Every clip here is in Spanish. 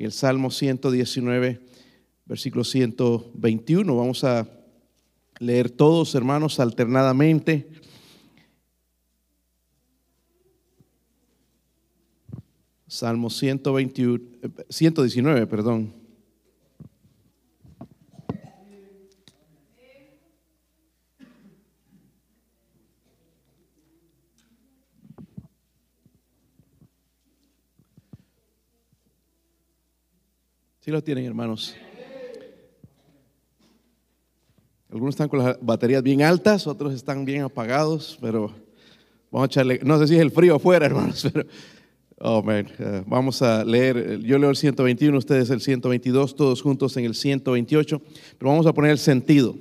en el Salmo 119, versículo 121. Vamos a leer todos, hermanos, alternadamente. Salmo 121, 119, perdón. Lo tienen, hermanos. Algunos están con las baterías bien altas, otros están bien apagados, pero vamos a echarle, no sé si es el frío afuera, hermanos, pero Oh, man. Uh, vamos a leer, yo leo el 121, ustedes el 122, todos juntos en el 128, pero vamos a poner el sentido.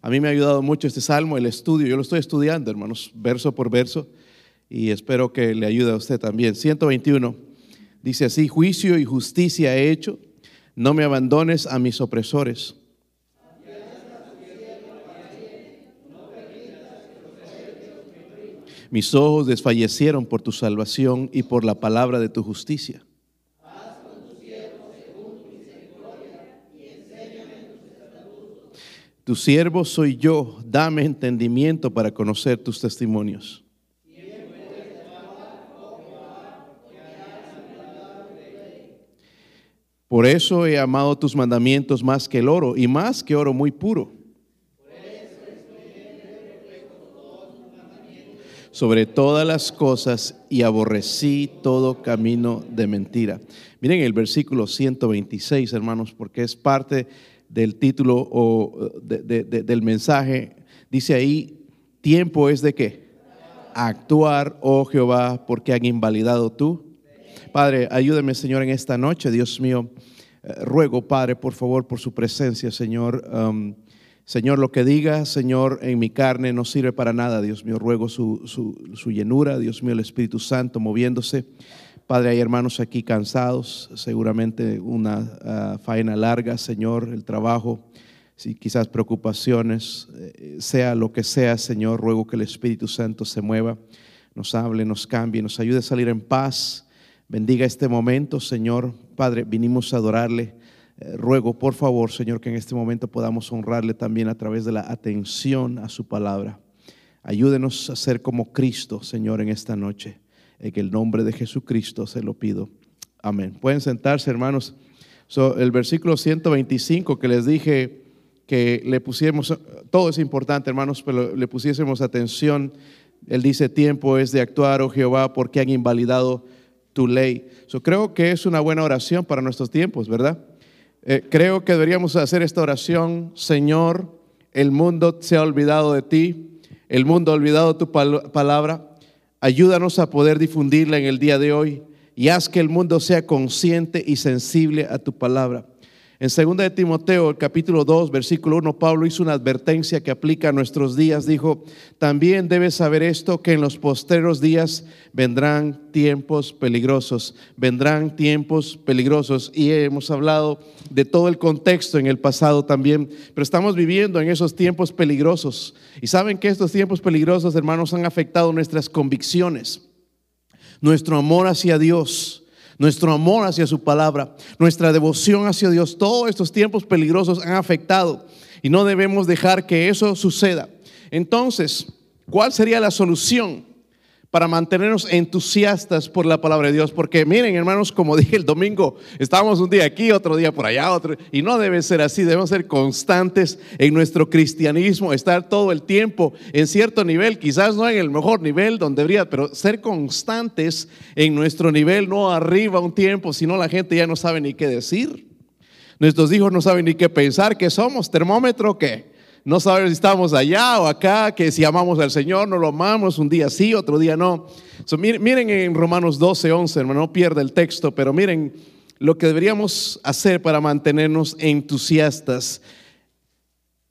A mí me ha ayudado mucho este salmo, el estudio, yo lo estoy estudiando, hermanos, verso por verso, y espero que le ayude a usted también. 121 dice así, juicio y justicia he hecho, no me abandones a mis opresores. Mis ojos desfallecieron por tu salvación y por la palabra de tu justicia. Tu siervo soy yo, dame entendimiento para conocer tus testimonios. Por eso he amado tus mandamientos más que el oro y más que oro muy puro. sobre todas las cosas y aborrecí todo camino de mentira. Miren el versículo 126, hermanos, porque es parte del título o del mensaje. Dice ahí, tiempo es de qué? Actuar, oh Jehová, porque han invalidado tú. Padre, ayúdeme, Señor, en esta noche, Dios mío. Eh, ruego, Padre, por favor, por su presencia, Señor. Señor, lo que diga, Señor, en mi carne no sirve para nada, Dios mío. Ruego su, su, llenura, Dios mío, el Espíritu Santo moviéndose. Padre, hay hermanos aquí cansados, seguramente una ah, faena larga, Señor, el trabajo, si quizás preocupaciones, eh, sea lo que sea, Señor, ruego que el Espíritu Santo se mueva, nos hable, nos cambie, nos ayude a salir en paz. Bendiga este momento, Señor. Padre, vinimos a adorarle. Eh, ruego, por favor, Señor, que en este momento podamos honrarle también a través de la atención a su palabra. Ayúdenos a ser como Cristo, Señor, en esta noche. En el nombre de Jesucristo se lo pido. Amén. Pueden sentarse, hermanos. el versículo 125 que les dije que le pusiéramos, todo es importante, hermanos, pero le pusiésemos atención. Él dice, tiempo es de actuar, oh Jehová, porque han invalidado tu ley. So, creo que es una buena oración para nuestros tiempos, ¿verdad? Eh, creo que deberíamos hacer esta oración, Señor, el mundo se ha olvidado de ti, el mundo ha olvidado tu palabra, ayúdanos a poder difundirla en el día de hoy y haz que el mundo sea consciente y sensible a tu palabra. En 2 de Timoteo, el capítulo 2, versículo 1, Pablo hizo una advertencia que aplica a nuestros días. Dijo, también debes saber esto, que en los posteros días vendrán tiempos peligrosos, vendrán tiempos peligrosos. Y hemos hablado de todo el contexto en el pasado también, pero estamos viviendo en esos tiempos peligrosos. Y saben que estos tiempos peligrosos, hermanos, han afectado nuestras convicciones, nuestro amor hacia Dios nuestro amor hacia su palabra, nuestra devoción hacia Dios, todos estos tiempos peligrosos han afectado y no debemos dejar que eso suceda. Entonces, ¿cuál sería la solución? Para mantenernos entusiastas por la palabra de Dios. Porque miren, hermanos, como dije el domingo, estábamos un día aquí, otro día por allá, otro, y no debe ser así, debemos ser constantes en nuestro cristianismo, estar todo el tiempo en cierto nivel, quizás no en el mejor nivel donde debería, pero ser constantes en nuestro nivel, no arriba un tiempo, sino la gente ya no sabe ni qué decir. Nuestros hijos no saben ni qué pensar, que somos termómetro, ¿qué? No sabemos si estamos allá o acá, que si amamos al Señor, no lo amamos, un día sí, otro día no. miren, en Romanos 12, 11, hermano, no pierda el texto, pero miren lo que deberíamos hacer para mantenernos entusiastas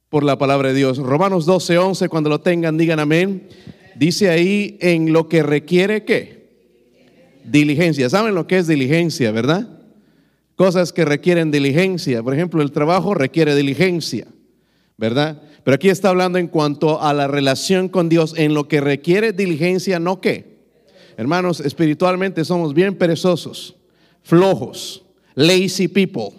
por la palabra de Dios. Romanos 12, 11, cuando lo tengan, digan amén. Dice ahí en lo que requiere qué? Diligencia. ¿Saben lo que es diligencia, verdad? Cosas que requieren diligencia. Por ejemplo, el trabajo requiere diligencia. ¿Verdad? Pero aquí está hablando en cuanto a la relación con Dios, en lo que requiere diligencia, no qué. Hermanos, espiritualmente somos bien perezosos, flojos, lazy people,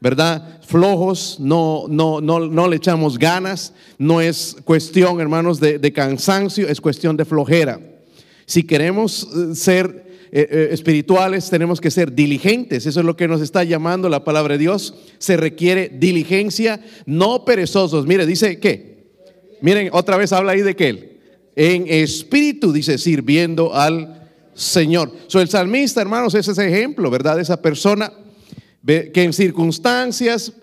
¿verdad? Flojos, no, no, no, no le echamos ganas, no es cuestión, hermanos, de, de cansancio, es cuestión de flojera. Si queremos eh, ser eh, eh, espirituales tenemos que ser diligentes. Eso es lo que nos está llamando la palabra de Dios. Se requiere diligencia, no perezosos. Mire, dice que, miren, otra vez habla ahí de que él, en espíritu, dice, sirviendo al Señor. So, el salmista, hermanos, es ese ejemplo, ¿verdad? Esa persona que en circunstancias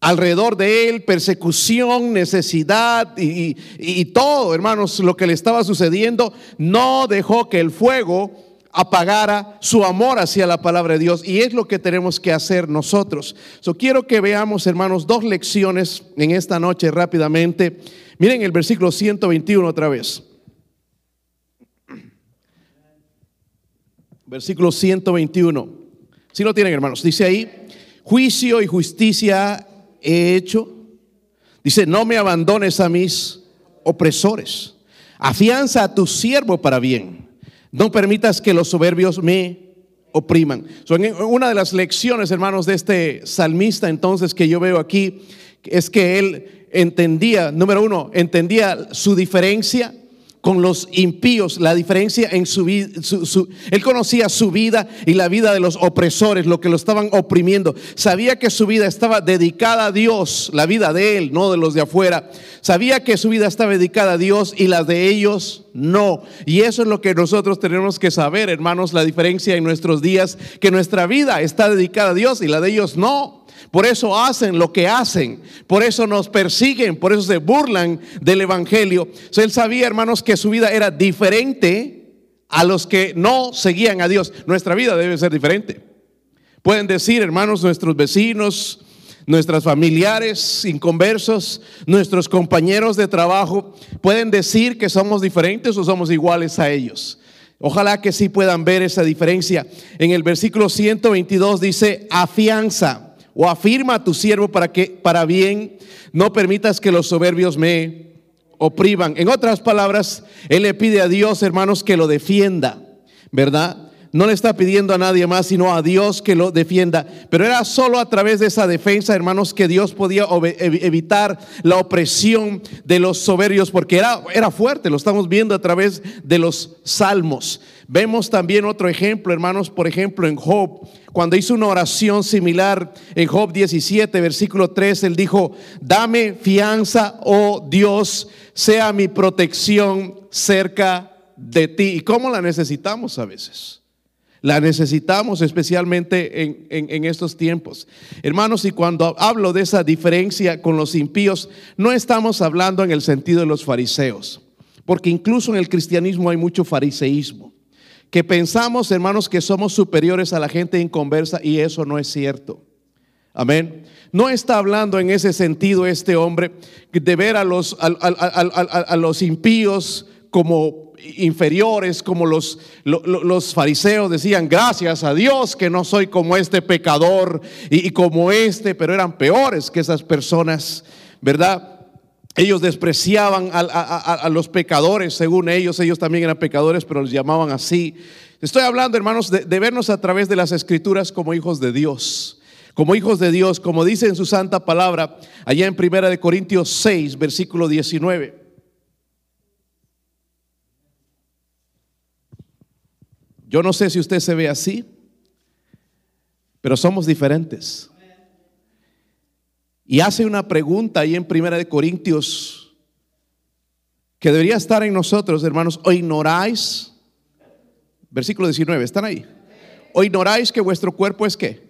alrededor de él, persecución, necesidad y, y, todo, hermanos, lo que le estaba sucediendo, no dejó que el fuego apagara su amor hacia la palabra de Dios. Y es lo que tenemos que hacer nosotros. So, quiero que veamos, hermanos, dos lecciones en esta noche rápidamente. Miren el versículo 121 otra vez. Versículo 121. Si lo tienen, hermanos. Dice ahí, juicio y justicia he hecho. Dice, no me abandones a mis opresores. Afianza a tu siervo para bien no permitas que los soberbios me opriman. una de las lecciones, hermanos, de este salmista entonces que yo veo aquí, es que él entendía, número uno, entendía su diferencia con los impíos, la diferencia en su vida, él conocía su vida y la vida de los opresores, lo que lo estaban oprimiendo. Sabía que su vida estaba dedicada a Dios, la vida de él, no de los de afuera. Sabía que su vida estaba dedicada a Dios y la de ellos no. Y eso es lo que nosotros tenemos que saber, hermanos, la diferencia en nuestros días, que nuestra vida está dedicada a Dios y la de ellos no. Por eso hacen lo que hacen, por eso nos persiguen, por eso se burlan del Evangelio. él sabía, hermanos, que su vida era diferente a los que no seguían a Dios. Nuestra vida debe ser diferente. Pueden decir, hermanos, nuestros vecinos, nuestros familiares inconversos, nuestros compañeros de trabajo, pueden decir que somos diferentes o somos iguales a ellos. Ojalá que sí puedan ver esa diferencia. En el versículo 122 dice, afianza o afirma a tu siervo para que para bien no permitas que los soberbios me opriman. En otras palabras, él le pide a Dios, hermanos, que lo defienda, ¿verdad? No le está pidiendo a nadie más, sino a Dios que lo defienda. Pero era solo a través de esa defensa, hermanos, que Dios podía evitar la opresión de los soberbios, porque era, era fuerte, lo estamos viendo a través de los salmos. Vemos también otro ejemplo, hermanos, por ejemplo, en Job, cuando hizo una oración similar en Job 17, versículo 3, él dijo, dame fianza, oh Dios, sea mi protección cerca de ti. ¿Y cómo la necesitamos a veces? La necesitamos especialmente en, estos tiempos. Hermanos, y cuando hablo de esa diferencia con los impíos, no estamos hablando en el sentido de los fariseos, porque incluso en el cristianismo hay mucho fariseísmo, que pensamos, hermanos, que somos superiores a la gente inconversa y eso no es cierto. Amén. No está hablando en ese sentido este hombre de ver a los, a los impíos como inferiores como los, los, fariseos decían, gracias a Dios que no soy como este pecador y, como este, pero eran peores que esas personas, ¿verdad? Ellos despreciaban a, los pecadores, según ellos, ellos también eran pecadores, pero los llamaban así. Estoy hablando, hermanos, de, de vernos a través de las escrituras como hijos de Dios como hijos de Dios, como dice en su santa palabra, allá en Primera de Corintios 6, versículo 19. Yo no sé si usted se ve así, pero somos diferentes. Y hace una pregunta ahí en Primera de Corintios que debería estar en nosotros, hermanos. ¿O ignoráis? Versículo 19, ¿están ahí? ¿O ignoráis que vuestro cuerpo es qué?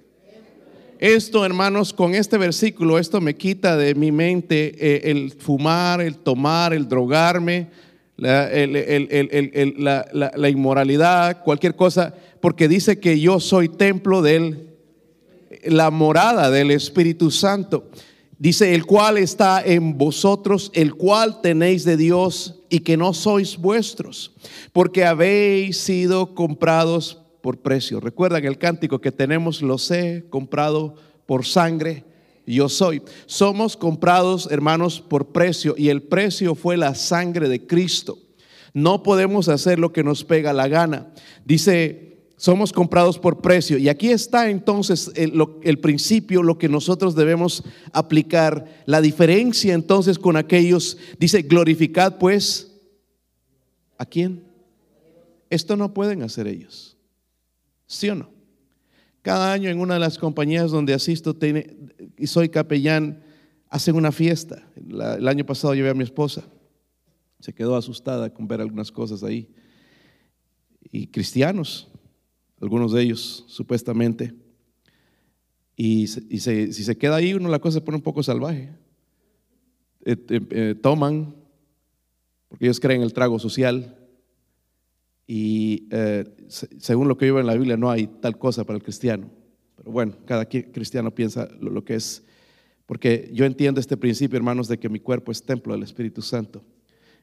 Esto, hermanos, con este versículo, esto me quita de mi mente eh, el fumar, el tomar, el drogarme, la, la, inmoralidad, cualquier cosa, porque dice que yo soy templo de él, la morada del Espíritu Santo. Dice, el cual está en vosotros, el cual tenéis de Dios y que no sois vuestros, porque habéis sido comprados por precio. Recuerdan el cántico que tenemos, los he comprado por sangre yo soy. Somos comprados, hermanos, por precio y el precio fue la sangre de Cristo. No podemos hacer lo que nos pega la gana. Dice somos comprados por precio. Y aquí está entonces el, principio, lo que nosotros debemos aplicar. La diferencia entonces con aquellos, dice, glorificad pues, ¿a quién? Esto no pueden hacer ellos. ¿Sí o no? Cada año en una de las compañías donde asisto y soy capellán, hacen una fiesta. el año pasado llevé a mi esposa. Se quedó asustada con ver algunas cosas ahí. Y cristianos, algunos de ellos supuestamente. Y, si se queda ahí, uno la cosa se pone un poco salvaje. Eh, eh, eh, toman, porque ellos creen el trago social. Y según lo que yo en la Biblia, no hay tal cosa para el cristiano. Pero bueno, cada cristiano piensa lo que es. Porque yo entiendo este principio, hermanos, de que mi cuerpo es templo del Espíritu Santo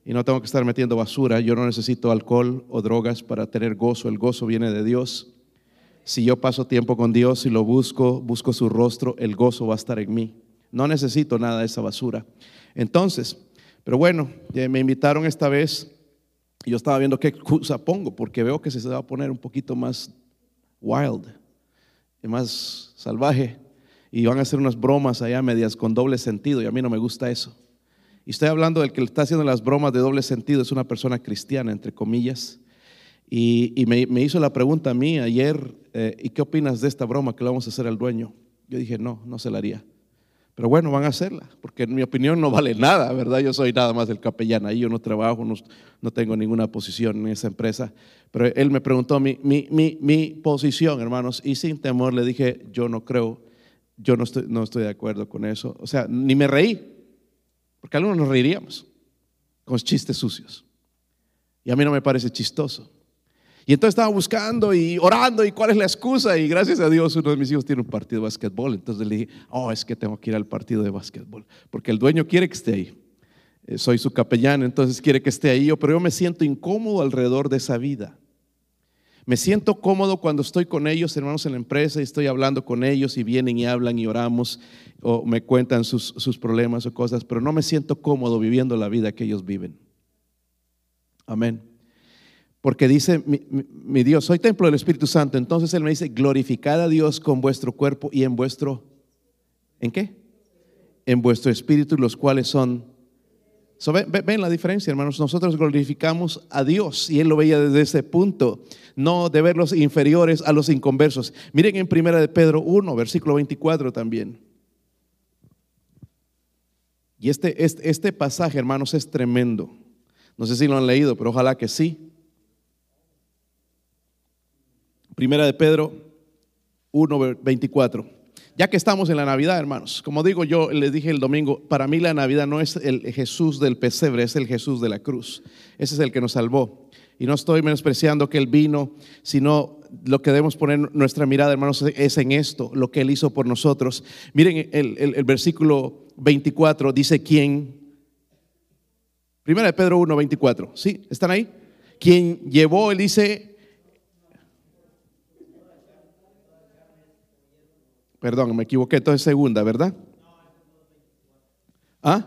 y no tengo que estar metiendo basura. Yo no necesito alcohol o drogas para tener gozo. El gozo viene de Dios. Si yo paso tiempo con Dios y lo busco, busco su rostro, el gozo va a estar en mí. No necesito nada de esa basura. Entonces, pero bueno, me invitaron esta vez y yo estaba viendo qué excusa pongo, porque veo que se va a poner un poquito más wild, más salvaje, y van a hacer unas bromas allá medias con doble sentido, y a mí no me gusta eso. Y estoy hablando del que le está haciendo las bromas de doble sentido, es una persona cristiana, entre comillas. Y, me, hizo la pregunta a mí ayer, eh, ¿y qué opinas de esta broma que le vamos a hacer al dueño? Yo dije, no, no se la haría. Pero bueno, van a hacerla, porque en mi opinión no vale nada, ¿verdad? Yo soy nada más el capellán ahí, yo no trabajo, no, tengo ninguna posición en esa empresa. Pero él me preguntó mi, mi, mi, mi, posición, hermanos, y sin temor le dije, yo no creo, yo no estoy, no estoy de acuerdo con eso. O sea, ni me reí, porque algunos nos reiríamos con chistes sucios. Y a mí no me parece chistoso. Y entonces estaba buscando y orando y cuál es la excusa. Y gracias a Dios uno de mis hijos tiene un partido de básquetbol. Entonces le dije, oh, es que tengo que ir al partido de básquetbol. Porque el dueño quiere que esté ahí. Eh, soy su capellán, entonces quiere que esté ahí. Pero yo me siento incómodo alrededor de esa vida. Me siento cómodo cuando estoy con ellos, hermanos, en la empresa y estoy hablando con ellos y vienen y hablan y oramos o me cuentan sus, problemas o cosas, pero no me siento cómodo viviendo la vida que ellos viven. Amén. Porque dice mi, Dios, soy templo del Espíritu Santo. Entonces Él me dice, glorificad a Dios con vuestro cuerpo y en vuestro, ¿en qué? En vuestro espíritu, los cuales son ven, la diferencia, hermanos. Nosotros glorificamos a Dios y Él lo veía desde ese punto, no de verlos inferiores a los inconversos. Miren en primera de Pedro 1, versículo 24 también. Y este, este, este pasaje, hermanos, es tremendo. No sé si lo han leído, pero ojalá que sí. Primera de Pedro 1, 24. Ya que estamos en la Navidad, hermanos, como digo yo, les dije el domingo, para mí la Navidad no es el Jesús del pesebre, es el Jesús de la cruz. Ese es el que nos salvó. Y no estoy menospreciando que Él vino, sino lo que debemos poner nuestra mirada, hermanos, es en esto, lo que Él hizo por nosotros. Miren el, versículo 24, dice quién. Primera de Pedro 1, 24. ¿Sí? ¿Están ahí? Quien llevó, Él dice, Perdón, me equivoqué, entonces segunda, ¿verdad? ¿Ah?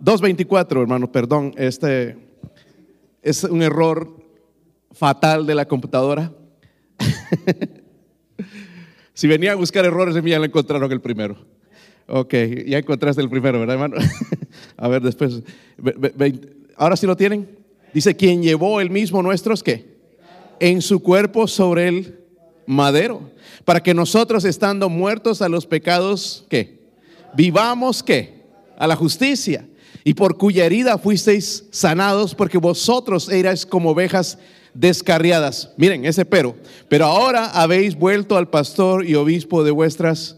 2.24, hermano, perdón, este es un error fatal de la computadora. si venía a buscar errores en mí, ya lo encontraron el primero. Ok, ya encontraste el primero, ¿verdad, hermano? a ver, después. Ahora sí lo tienen. Dice, quien llevó el mismo nuestros, ¿qué? En su cuerpo sobre el madero para que nosotros estando muertos a los pecados, ¿qué? Vivamos, ¿qué? A la justicia. Y por cuya herida fuisteis sanados, porque vosotros erais como ovejas descarriadas. Miren ese pero. Pero ahora habéis vuelto al pastor y obispo de vuestras...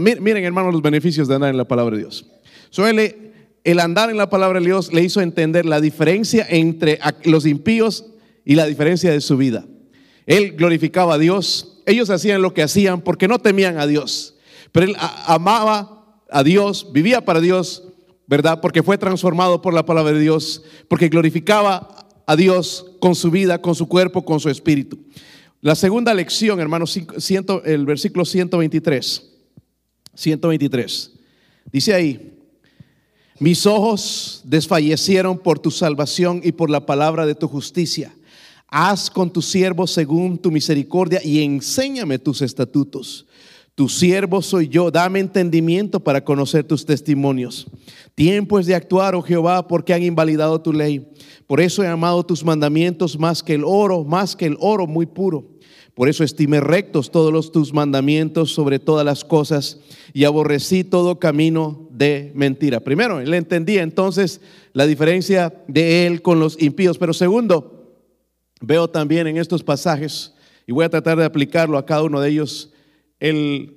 miren, hermanos, los beneficios de andar en la palabra de Dios. Suele el andar en la palabra de Dios le hizo entender la diferencia entre los impíos y la diferencia de su vida. Él glorificaba a Dios, ellos hacían lo que hacían porque no temían a Dios. Pero él amaba a Dios, vivía para Dios, ¿verdad? Porque fue transformado por la palabra de Dios, porque glorificaba a Dios con su vida, con su cuerpo, con su espíritu. La segunda lección, hermanos, el versículo 123. 123. Dice ahí, mis ojos desfallecieron por tu salvación y por la palabra de tu justicia Haz con tu siervo según tu misericordia y enséñame tus estatutos. Tu siervo soy yo, dame entendimiento para conocer tus testimonios. Tiempo es de actuar, oh Jehová, porque han invalidado tu ley. Por eso he amado tus mandamientos más que el oro, más que el oro muy puro. Por eso estimé rectos todos los, tus mandamientos sobre todas las cosas y aborrecí todo camino de mentira. Primero, él entendía entonces la diferencia de él con los impíos. Pero segundo, Veo también en estos pasajes, y voy a tratar de aplicarlo a cada uno de ellos, él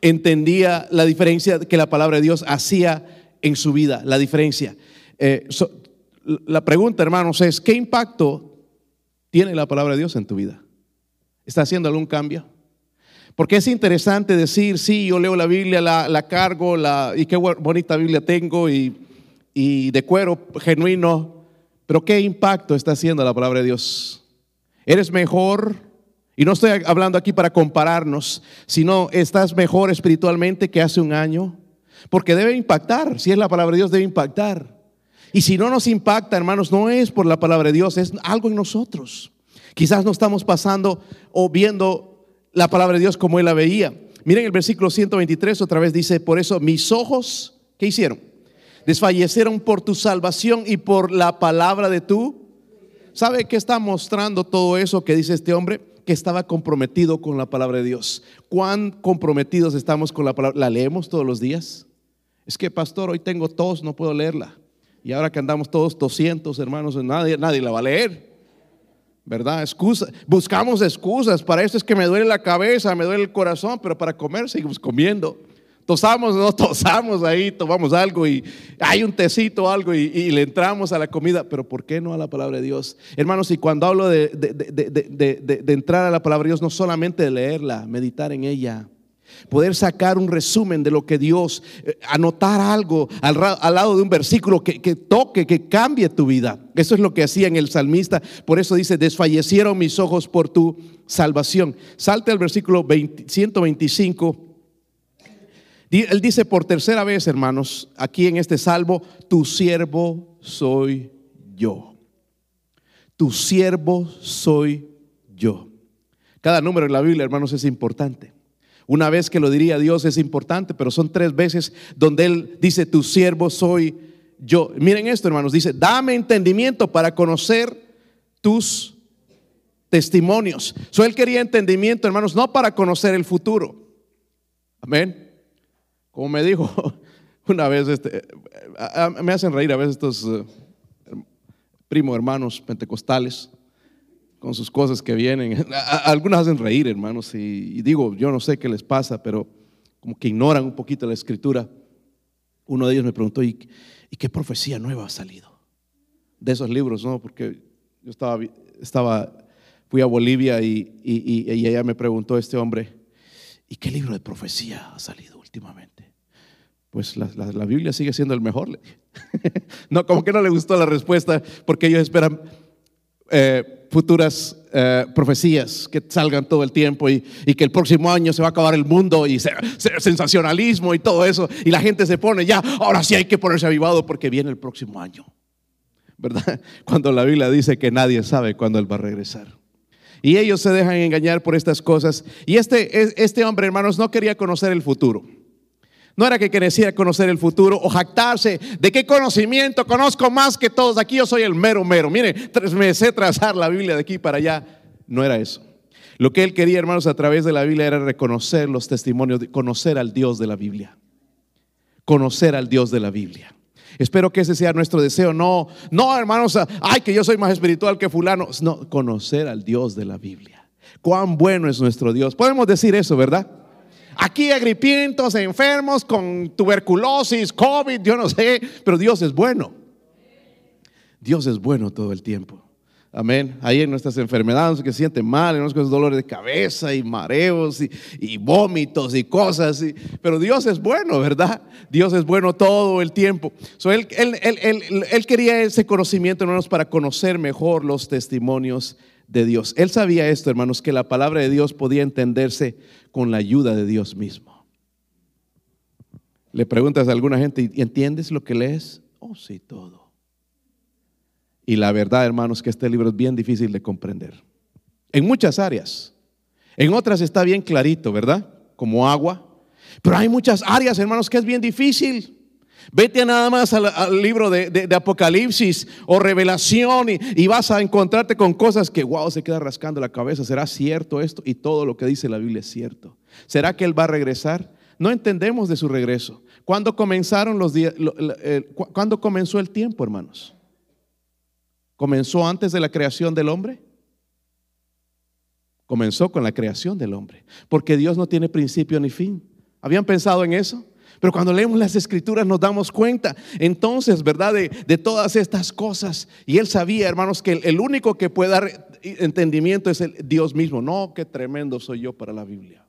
entendía la diferencia que la palabra de Dios hacía en su vida, la diferencia. Eh, la pregunta, hermanos, es, ¿qué impacto tiene la palabra de Dios en tu vida? ¿Está haciendo algún cambio? Porque es interesante decir, sí, yo leo la Biblia, la, cargo, la, y qué bonita Biblia tengo, y, y de cuero genuino, pero ¿qué impacto está haciendo la palabra de Dios? Eres mejor, y no estoy hablando aquí para compararnos, sino estás mejor espiritualmente que hace un año, porque debe impactar, si es la palabra de Dios, debe impactar. Y si no nos impacta, hermanos, no es por la palabra de Dios, es algo en nosotros. Quizás no estamos pasando o viendo la palabra de Dios como él la veía. Miren el versículo 123, otra vez dice, por eso mis ojos, ¿qué hicieron? Desfallecieron por tu salvación y por la palabra de tu ¿Sabe qué está mostrando todo eso que dice este hombre? Que estaba comprometido con la palabra de Dios. ¿Cuán comprometidos estamos con la palabra? ¿La leemos todos los días? Es que, pastor, hoy tengo tos, no puedo leerla. Y ahora que andamos todos 200 hermanos, nadie, nadie la va a leer. ¿Verdad? Buscamos excusas. Para esto es que me duele la cabeza, me duele el corazón, pero para comer seguimos comiendo tosamos, no tosamos ahí, tomamos algo y hay un tecito o algo y, le entramos a la comida, pero ¿por qué no a la palabra de Dios? Hermanos, y cuando hablo de, de, entrar a la palabra de Dios, no solamente de leerla, meditar en ella, poder sacar un resumen de lo que Dios, eh, anotar algo al, lado de un versículo que, toque, que cambie tu vida. Eso es lo que hacía en el salmista. Por eso dice, desfallecieron mis ojos por tu salvación. Salte al versículo 125 él dice por tercera vez, hermanos, aquí en este salvo, tu siervo soy yo. Tu siervo soy yo. Cada número en la Biblia, hermanos, es importante. Una vez que lo diría Dios es importante, pero son tres veces donde Él dice, tu siervo soy yo. Miren esto, hermanos, dice, dame entendimiento para conocer tus testimonios. So, él quería entendimiento, hermanos, no para conocer el futuro. Amén. Como me dijo una vez, este, me hacen reír a veces estos eh, primos hermanos pentecostales con sus cosas que vienen. Algunos hacen reír, hermanos, y, digo, yo no sé qué les pasa, pero como que ignoran un poquito la escritura. Uno de ellos me preguntó, ¿y, qué profecía nueva ha salido? De esos libros, ¿no? Porque yo estaba, estaba fui a Bolivia y, y, y ella me preguntó, este hombre, ¿y qué libro de profecía ha salido últimamente? Pues la, Biblia sigue siendo el mejor. no, como que no le gustó la respuesta porque ellos esperan eh, futuras eh, profecías que salgan todo el tiempo y, que el próximo año se va a acabar el mundo y sensacionalismo y todo eso. Y la gente se pone ya, ahora sí hay que ponerse avivado porque viene el próximo año. ¿Verdad? Cuando la Biblia dice que nadie sabe cuándo Él va a regresar. Y ellos se dejan engañar por estas cosas. Y este, este hombre, hermanos, no quería conocer el futuro. No era que quería conocer el futuro o jactarse de qué conocimiento conozco más que todos. Aquí yo soy el mero mero. Mire, me sé trazar la Biblia de aquí para allá. No era eso. Lo que él quería, hermanos, a través de la Biblia era reconocer los testimonios, conocer al Dios de la Biblia. Conocer al Dios de la Biblia. Espero que ese sea nuestro deseo. No, no, hermanos, ay, que yo soy más espiritual que fulano. No, conocer al Dios de la Biblia. Cuán bueno es nuestro Dios. Podemos decir eso, ¿verdad? Aquí agripientos, enfermos con tuberculosis, COVID, yo no sé, pero Dios es bueno. Dios es bueno todo el tiempo. Amén. Ahí en nuestras enfermedades que sienten mal, en nuestros dolores de cabeza y mareos y, vómitos y cosas. pero Dios es bueno, ¿verdad? Dios es bueno todo el tiempo. él, él, quería ese conocimiento, hermanos, para conocer mejor los testimonios de Dios. Él sabía esto, hermanos, que la palabra de Dios podía entenderse con la ayuda de Dios mismo. Le preguntas a alguna gente, ¿y entiendes lo que lees? Oh, sí, todo. Y la verdad, hermanos, que este libro es bien difícil de comprender. En muchas áreas. En otras está bien clarito, ¿verdad? Como agua. Pero hay muchas áreas, hermanos, que es bien difícil. Vete nada más al, libro de, Apocalipsis o Revelación y, vas a encontrarte con cosas que, wow, se queda rascando la cabeza. ¿Será cierto esto? Y todo lo que dice la Biblia es cierto. ¿Será que Él va a regresar? No entendemos de su regreso. ¿Cuándo comenzaron los días? ¿Cuándo comenzó el tiempo, hermanos? ¿Comenzó antes de la creación del hombre? Comenzó con la creación del hombre, porque Dios no tiene principio ni fin. ¿Habían pensado en eso? Pero cuando leemos las escrituras nos damos cuenta entonces, ¿verdad? De, todas estas cosas. Y él sabía, hermanos, que el, único que puede dar entendimiento es el Dios mismo. No, qué tremendo soy yo para la Biblia.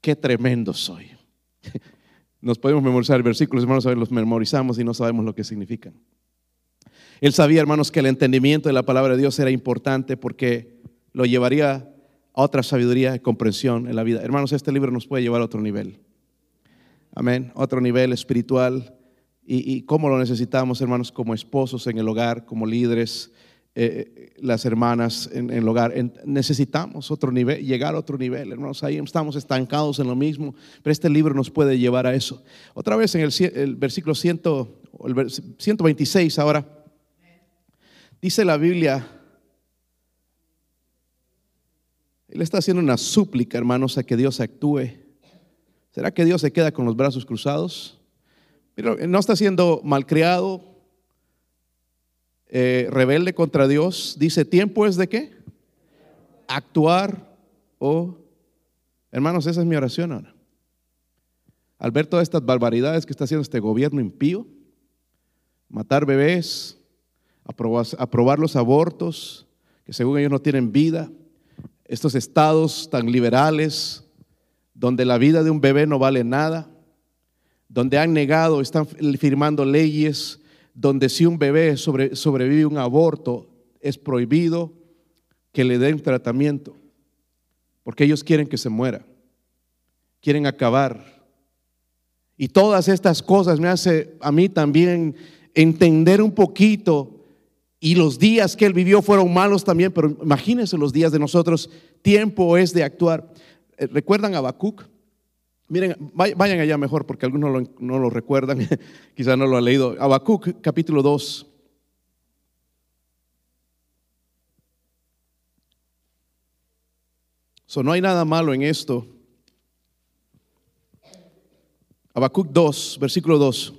Qué tremendo soy. Nos podemos memorizar versículos, hermanos, los memorizamos y no sabemos lo que significan. Él sabía, hermanos, que el entendimiento de la palabra de Dios era importante porque lo llevaría a otra sabiduría y comprensión en la vida. Hermanos, este libro nos puede llevar a otro nivel. Amén. Otro nivel espiritual. Y, cómo lo necesitamos, hermanos, como esposos en el hogar, como líderes, eh, las hermanas en, el hogar. necesitamos otro nivel, llegar a otro nivel, hermanos. Ahí estamos estancados en lo mismo, pero este libro nos puede llevar a eso. Otra vez en el, versículo 100, el 126 ahora, dice la Biblia, él está haciendo una súplica, hermanos, a que Dios actúe. ¿Será que Dios se queda con los brazos cruzados? Pero no está siendo malcriado, eh, rebelde contra Dios. Dice, tiempo es de qué? Actuar o... Hermanos, esa es mi oración ahora. Al ver todas estas barbaridades que está haciendo este gobierno impío, matar bebés, aprobar los abortos, que según ellos no tienen vida, estos estados tan liberales, donde la vida de un bebé no vale nada, donde han negado, están firmando leyes, donde si un bebé sobrevive un aborto, es prohibido que le den tratamiento, porque ellos quieren que se muera, quieren acabar. Y todas estas cosas me hace a mí también entender un poquito y los días que él vivió fueron malos también, pero imagínense los días de nosotros, tiempo es de actuar. Eh, ¿Recuerdan a Habacuc? Miren, vayan allá mejor porque algunos no lo recuerdan, quizás no lo han leído. Habacuc, capítulo 2. So, no hay nada malo en esto. Habacuc 2, versículo 2.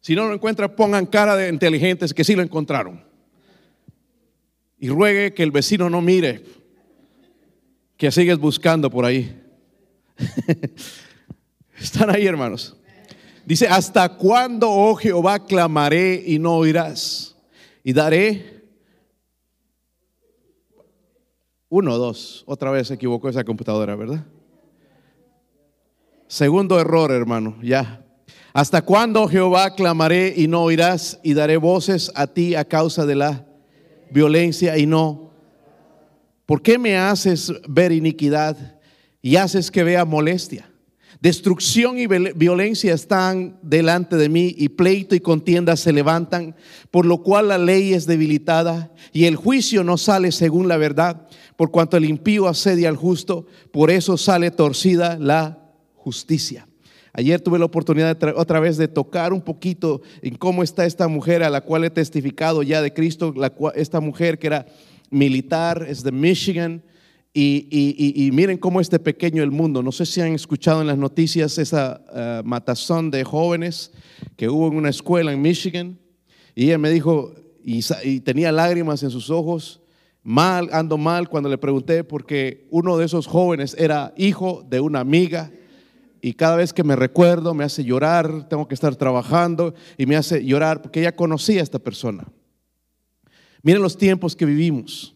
Si no lo encuentran, pongan cara de inteligentes que sí lo encontraron. Y ruegue que el vecino no mire, que sigues buscando por ahí. Están ahí, hermanos. Dice, ¿hasta cuándo, oh Jehová, clamaré y no oirás? Y daré uno, dos. Otra vez se equivocó esa computadora, ¿verdad? Segundo error, hermano, ya. ¿Hasta cuándo, oh Jehová, clamaré y no oirás? Y daré voces a ti a causa de la violencia y no ¿Por qué me haces ver iniquidad y haces que vea molestia? Destrucción y violencia están delante de mí y pleito y contienda se levantan, por lo cual la ley es debilitada y el juicio no sale según la verdad, por cuanto el impío asedia al justo, por eso sale torcida la justicia. Ayer tuve la oportunidad otra vez de tocar un poquito en cómo está esta mujer a la cual he testificado ya de Cristo, esta mujer que era militar, es de Michigan. Y, miren cómo este pequeño el mundo. No sé si han escuchado en las noticias esa uh, matazón de jóvenes que hubo en una escuela en Michigan. Y ella me dijo, y, y, tenía lágrimas en sus ojos, mal, ando mal cuando le pregunté, porque uno de esos jóvenes era hijo de una amiga. Y cada vez que me recuerdo me hace llorar, tengo que estar trabajando y me hace llorar porque ella conocía a esta persona. Miren los tiempos que vivimos.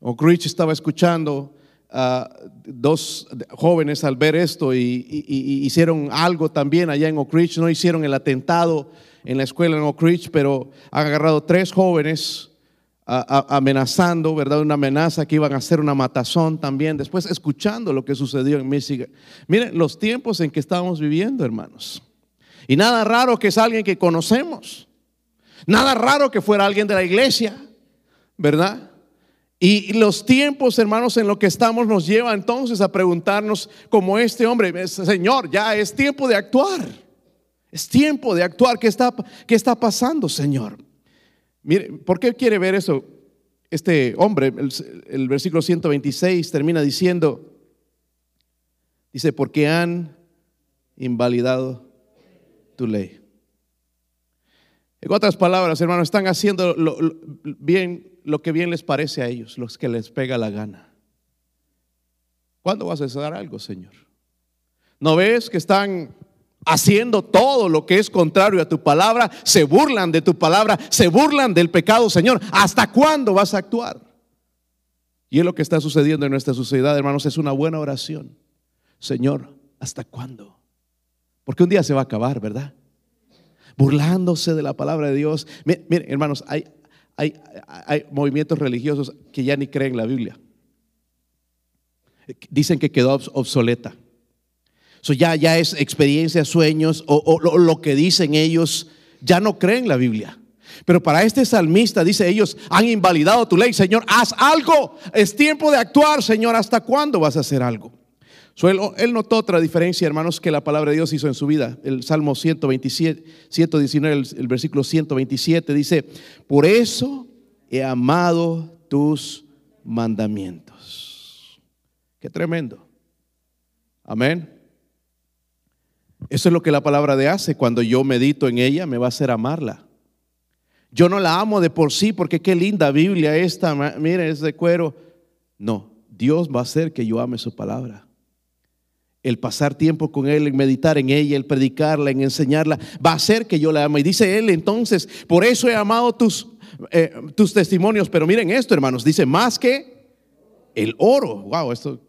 Ridge estaba escuchando a dos jóvenes al ver esto y, hicieron algo también allá en Oak Ridge. No hicieron el atentado en la escuela en Oak Ridge, pero han agarrado tres jóvenes amenazando, ¿verdad? Una amenaza que iban a hacer una matazón también. Después escuchando lo que sucedió en Michigan. Miren los tiempos en que estamos viviendo, hermanos. Y nada raro que es alguien que conocemos. Nada raro que fuera alguien de la iglesia, ¿verdad? Y los tiempos, hermanos, en lo que estamos nos lleva entonces a preguntarnos como este hombre, Señor, ya es tiempo de actuar. Es tiempo de actuar. ¿Qué está, qué está pasando, Señor? Mire, ¿por qué quiere ver eso? Este hombre, el versículo 126 termina diciendo, dice, porque han invalidado tu ley. En otras palabras, hermanos, están haciendo bien lo que bien les parece a ellos, los que les pega la gana. ¿Cuándo vas a cesar algo, Señor? ¿No ves que están haciendo todo lo que es contrario a tu palabra? Se burlan de tu palabra, se burlan del pecado, Señor. ¿Hasta cuándo vas a actuar? Y es lo que está sucediendo en nuestra sociedad, hermanos, es una buena oración. Señor, ¿hasta cuándo? Porque un día se va a acabar, ¿verdad? burlándose de la palabra de Dios. Miren, hermanos, hay, hay, movimientos religiosos que ya ni creen la Biblia. Dicen que quedó obsoleta. Eso ya, ya es experiencia, sueños o, lo que dicen ellos, ya no creen la Biblia. Pero para este salmista dice, ellos han invalidado tu ley, Señor, haz algo. Es tiempo de actuar, Señor, ¿hasta cuándo vas a hacer algo? Él, notó otra diferencia, hermanos, que la palabra de Dios hizo en su vida. El Salmo 127, 119, el, el versículo 127 dice, por eso he amado tus mandamientos. Qué tremendo. Amén. Eso es lo que la palabra de hace. Cuando yo medito en ella, me va a hacer amarla. Yo no la amo de por sí porque qué linda Biblia esta. Mire, es de cuero. No, Dios va a hacer que yo ame su palabra el pasar tiempo con Él, el meditar en ella, el predicarla, en enseñarla, va a hacer que yo la ame. Y dice Él entonces, por eso he amado tus, eh, tus testimonios. Pero miren esto, hermanos, dice más que el oro. Wow, esto,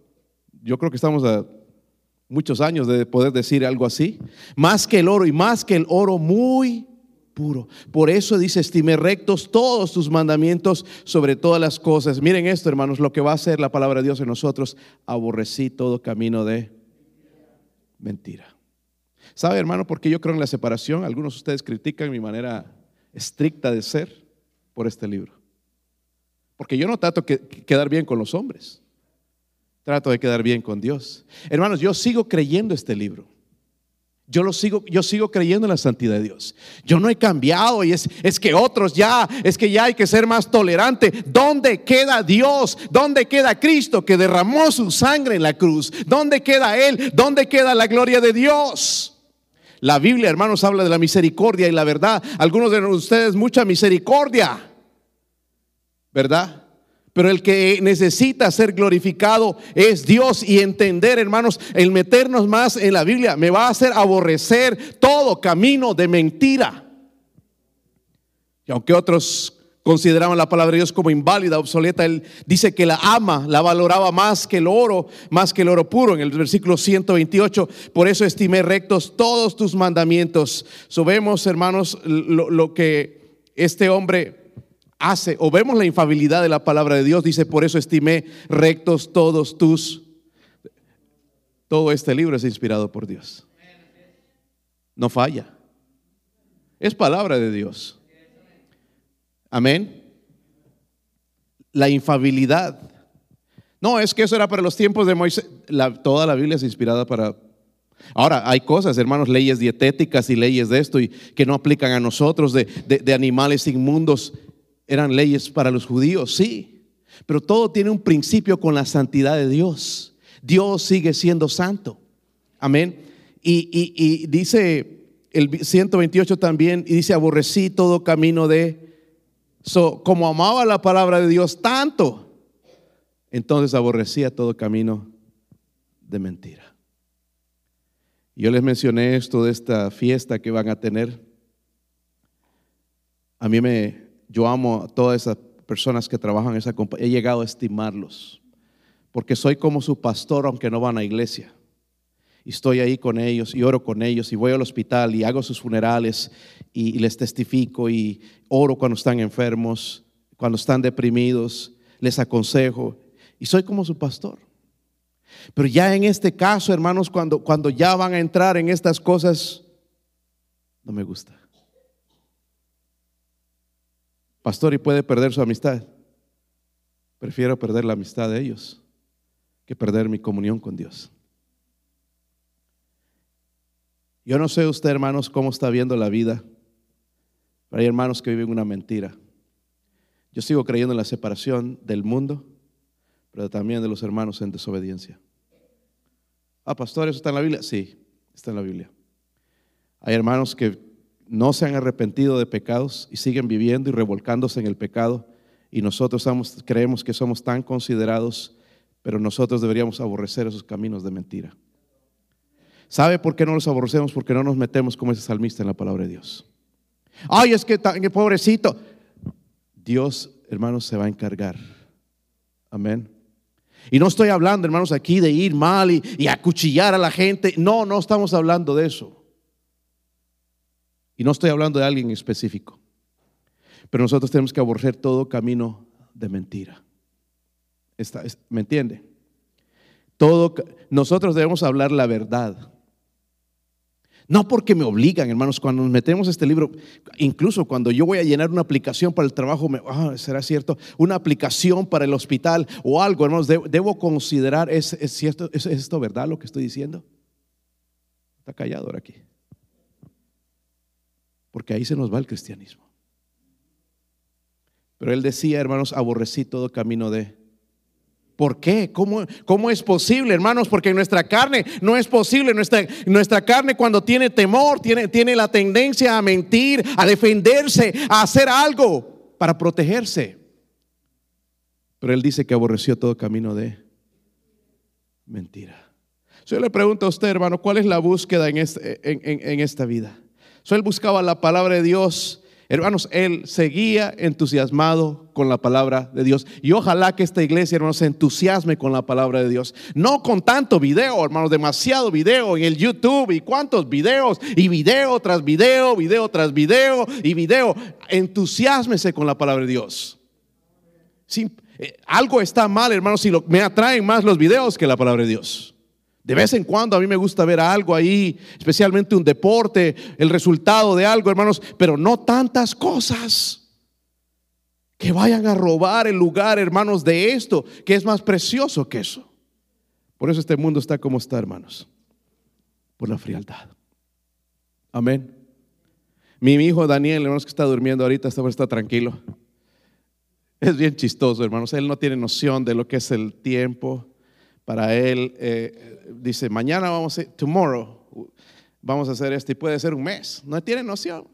yo creo que estamos a muchos años de poder decir algo así. Más que el oro y más que el oro muy puro. Por eso dice, estimé rectos todos tus mandamientos sobre todas las cosas. Miren esto, hermanos, lo que va a hacer la palabra de Dios en nosotros. Aborrecí todo camino de mentira. ¿Sabe, hermano, por qué yo creo en la separación? Algunos de ustedes critican mi manera estricta de ser por este libro. Porque yo no trato de quedar bien con los hombres. Trato de quedar bien con Dios. Hermanos, yo sigo creyendo este libro. Yo lo sigo, yo sigo creyendo en la santidad de Dios. Yo no he cambiado y es, es que otros ya, es que ya hay que ser más tolerante. ¿Dónde queda Dios? ¿Dónde queda Cristo que derramó su sangre en la cruz? ¿Dónde queda Él? ¿Dónde queda la gloria de Dios? La Biblia, hermanos, habla de la misericordia y la verdad. Algunos de ustedes, mucha misericordia, ¿verdad? Pero el que necesita ser glorificado es Dios y entender, hermanos, el meternos más en la Biblia me va a hacer aborrecer todo camino de mentira. Y aunque otros consideraban la palabra de Dios como inválida, obsoleta, él dice que la ama, la valoraba más que el oro, más que el oro puro, en el versículo 128. Por eso estimé rectos todos tus mandamientos. So vemos, hermanos, lo, lo que este hombre hace o vemos la infabilidad de la palabra de Dios, dice, por eso estimé rectos todos tus... Todo este libro es inspirado por Dios. No falla. Es palabra de Dios. Amén. La infabilidad. No, es que eso era para los tiempos de Moisés. toda la Biblia es inspirada para... Ahora, hay cosas, hermanos, leyes dietéticas y leyes de esto y que no aplican a nosotros, de, de animales inmundos eran leyes para los judíos, sí, pero todo tiene un principio con la santidad de Dios. Dios sigue siendo santo. Amén. Y, dice el 128 también, y dice, aborrecí todo camino de... So, como amaba la palabra de Dios tanto, entonces aborrecía todo camino de mentira. Yo les mencioné esto de esta fiesta que van a tener. A mí me, yo amo a todas esas personas que trabajan en esa compañía. He llegado a estimarlos. Porque soy como su pastor, aunque no van a iglesia. Y estoy ahí con ellos y oro con ellos y voy al hospital y hago sus funerales y, les testifico y oro cuando están enfermos, cuando están deprimidos, les aconsejo y soy como su pastor. Pero ya en este caso, hermanos, cuando, cuando ya van a entrar en estas cosas, no me gusta. Pastor, ¿y puede perder su amistad? Prefiero perder la amistad de ellos que perder mi comunión con Dios. Yo no sé usted, hermanos, cómo está viendo la vida, pero hay hermanos que viven una mentira. Yo sigo creyendo en la separación del mundo, pero también de los hermanos en desobediencia. Ah, pastor, ¿eso está en la Biblia? Sí, está en la Biblia. Hay hermanos que no se han arrepentido de pecados y siguen viviendo y revolcándose en el pecado y nosotros creemos que somos tan considerados, pero nosotros deberíamos aborrecer esos caminos de mentira. ¿Sabe por qué no los aborrecemos? Porque no nos metemos como ese salmista en la palabra de Dios. Ay, es que, pobrecito. Dios, hermanos, se va a encargar. Amén. Y no estoy hablando, hermanos, aquí de ir mal y, y acuchillar a la gente. No, no estamos hablando de eso. Y no estoy hablando de alguien específico. Pero nosotros tenemos que aborrecer todo camino de mentira. ¿Me entiende? Todo, nosotros debemos hablar la verdad. No porque me obligan, hermanos, cuando nos metemos este libro, incluso cuando yo voy a llenar una aplicación para el trabajo, ah, será cierto, una aplicación para el hospital o algo, hermanos, debo, considerar, ¿es, cierto, ¿es, esto verdad lo que estoy diciendo? Está callado ahora aquí. Porque ahí se nos va el cristianismo. Pero él decía, hermanos, aborrecí todo camino de ¿Por qué? ¿Cómo, ¿Cómo, es posible, hermanos? Porque nuestra carne no es posible. Nuestra, nuestra carne cuando tiene temor, tiene, tiene la tendencia a mentir, a defenderse, a hacer algo para protegerse. Pero él dice que aborreció todo camino de mentira. yo le pregunto a usted, hermano, ¿cuál es la búsqueda en, este, en, esta vida? So, él buscaba la palabra de Dios Hermanos, él seguía entusiasmado con la palabra de Dios. Y ojalá que esta iglesia, hermanos, se entusiasme con la palabra de Dios. No con tanto video, hermanos, demasiado video en el YouTube y cuántos videos y video tras video, video tras video y video. Entusiasmese con la palabra de Dios. Eh, algo está mal, hermanos, si me atraen más los videos que la palabra de Dios. De vez en cuando a mí me gusta ver algo ahí, especialmente un deporte, el resultado de algo, hermanos, pero no tantas cosas que vayan a robar el lugar, hermanos, de esto, que es más precioso que eso. Por eso este mundo está como está, hermanos, por la frialdad. Amén. Mi hijo Daniel, hermanos, que está durmiendo ahorita, está, está tranquilo. Es bien chistoso, hermanos. Él no tiene noción de lo que es el tiempo para él, eh, dice, mañana vamos a, tomorrow, vamos a hacer esto y puede ser un mes. No tiene noción.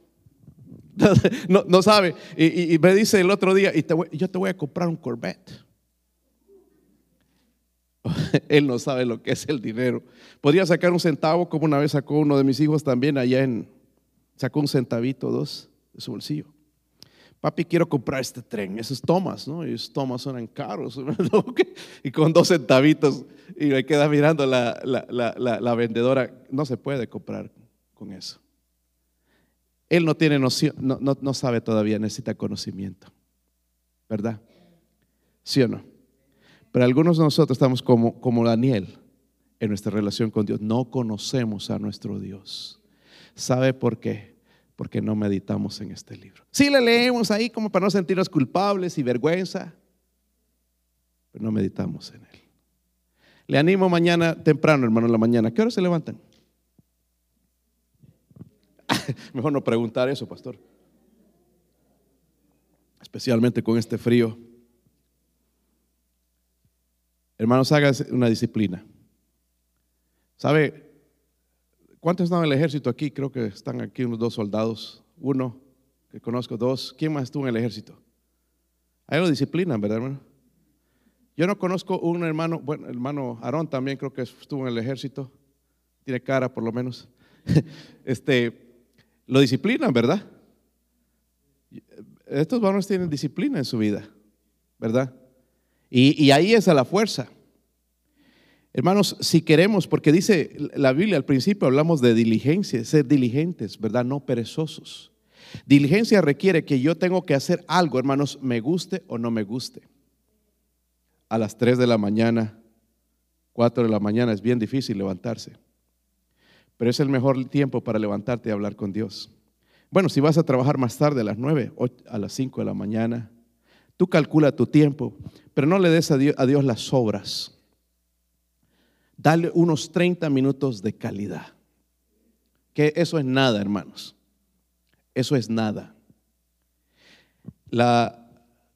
No, sabe. Y, me dice el otro día, y yo te voy a comprar un Corvette. Él no sabe lo que es el dinero. Podría sacar un centavo, como una vez sacó uno de mis hijos también allá en, sacó un centavito, dos, de su bolsillo papi, quiero comprar este tren. Esos tomas, ¿no? Y esos tomas son caros. y con dos centavitos, y me queda mirando la, la, vendedora, no se puede comprar con eso. Él no tiene noción, no, no, sabe todavía, necesita conocimiento. ¿Verdad? ¿Sí o no? Pero algunos de nosotros estamos como, como Daniel en nuestra relación con Dios. No conocemos a nuestro Dios. ¿Sabe por qué? Porque no meditamos en este libro. Sí le leemos ahí como para no sentirnos culpables y vergüenza, pero no meditamos en él. Le animo mañana temprano, hermano, en la mañana. ¿Qué hora se levantan? Mejor no preguntar eso, pastor. Especialmente con este frío. Hermanos, hagan una disciplina. ¿Sabe? ¿Cuántos están en el ejército aquí? Creo que están aquí unos dos soldados. Uno, que conozco, dos. ¿Quién más estuvo en el ejército? Hay una disciplina, ¿verdad, hermano? Yo no conozco un hermano, bueno, hermano Aarón también creo que estuvo en el ejército. Tiene cara, por lo menos. Este, lo disciplinan, ¿verdad? Estos varones tienen disciplina en su vida, ¿verdad? Y, y ahí es a la fuerza. Hermanos, si queremos, porque dice la Biblia al principio, hablamos de diligencia, ser diligentes, ¿verdad? No perezosos. Diligencia requiere que yo tengo que hacer algo, hermanos, me guste o no me guste. A las 3 de la mañana, 4 de la mañana es bien difícil levantarse, pero es el mejor tiempo para levantarte y hablar con Dios. Bueno, si vas a trabajar más tarde a las 9, a las 5 de la mañana, tú calcula tu tiempo, pero no le des a Dios, a Dios las obras. Dale unos 30 minutos de calidad. Que eso es nada, hermanos. Eso es nada. La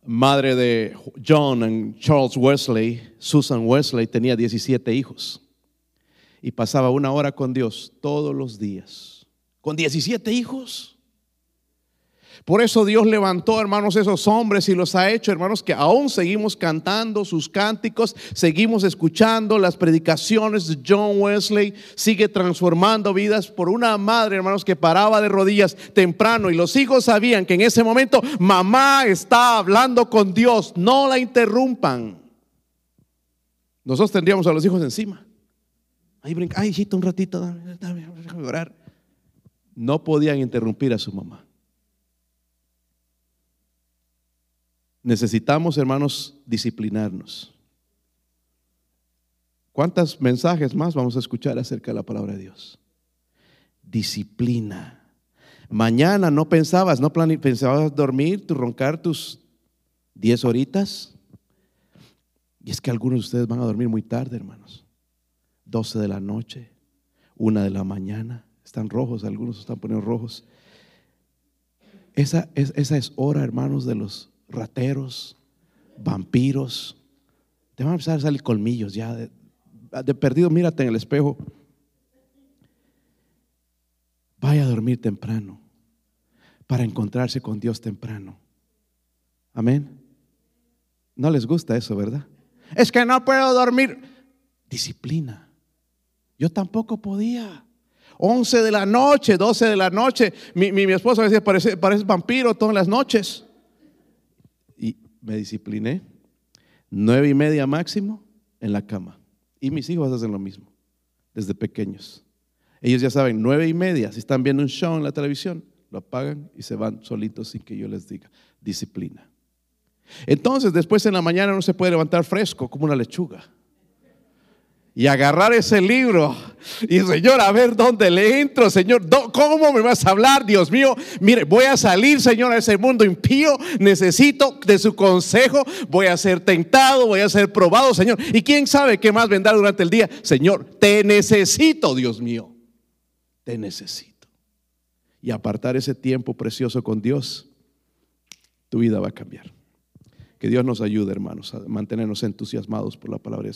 madre de John y Charles Wesley, Susan Wesley, tenía 17 hijos y pasaba una hora con Dios todos los días. Con 17 hijos. Por eso Dios levantó, hermanos, esos hombres y los ha hecho, hermanos, que aún seguimos cantando sus cánticos, seguimos escuchando las predicaciones de John Wesley, sigue transformando vidas por una madre, hermanos, que paraba de rodillas temprano y los hijos sabían que en ese momento mamá está hablando con Dios, no la interrumpan. Nosotros tendríamos a los hijos encima. Ahí brinca, ay, hijito, un ratito, dame, orar. No podían interrumpir a su mamá. Necesitamos, hermanos, disciplinarnos. ¿Cuántos mensajes más vamos a escuchar acerca de la palabra de Dios? Disciplina. Mañana no pensabas, no pensabas dormir, tu roncar tus 10 horitas. Y es que algunos de ustedes van a dormir muy tarde, hermanos. 12 de la noche, 1 de la mañana. Están rojos, algunos están poniendo rojos. Esa es, esa es hora, hermanos, de los rateros, vampiros. Te van a empezar a salir colmillos ya. De, perdido, mírate en el espejo. Vaya a dormir temprano para encontrarse con Dios temprano. Amén. No les gusta eso, ¿verdad? Es que no puedo dormir. Disciplina. Yo tampoco podía. 11 de la noche, 12 de la noche. Mi, mi, mi esposa decía, parece, parece vampiro todas las noches me discipliné. Nueve y media máximo en la cama. Y mis hijos hacen lo mismo, desde pequeños. Ellos ya saben, nueve y media, si están viendo un show en la televisión, lo apagan y se van solitos sin que yo les diga. Disciplina. Entonces, después en la mañana no se puede levantar fresco como una lechuga y agarrar ese libro y Señor, a ver dónde le entro, Señor, ¿cómo me vas a hablar, Dios mío? Mire, voy a salir, Señor, a ese mundo impío, necesito de su consejo, voy a ser tentado, voy a ser probado, Señor. Y quién sabe qué más vendrá durante el día. Señor, te necesito, Dios mío, te necesito. Y apartar ese tiempo precioso con Dios, tu vida va a cambiar. Que Dios nos ayude, hermanos, a mantenernos entusiasmados por la palabra.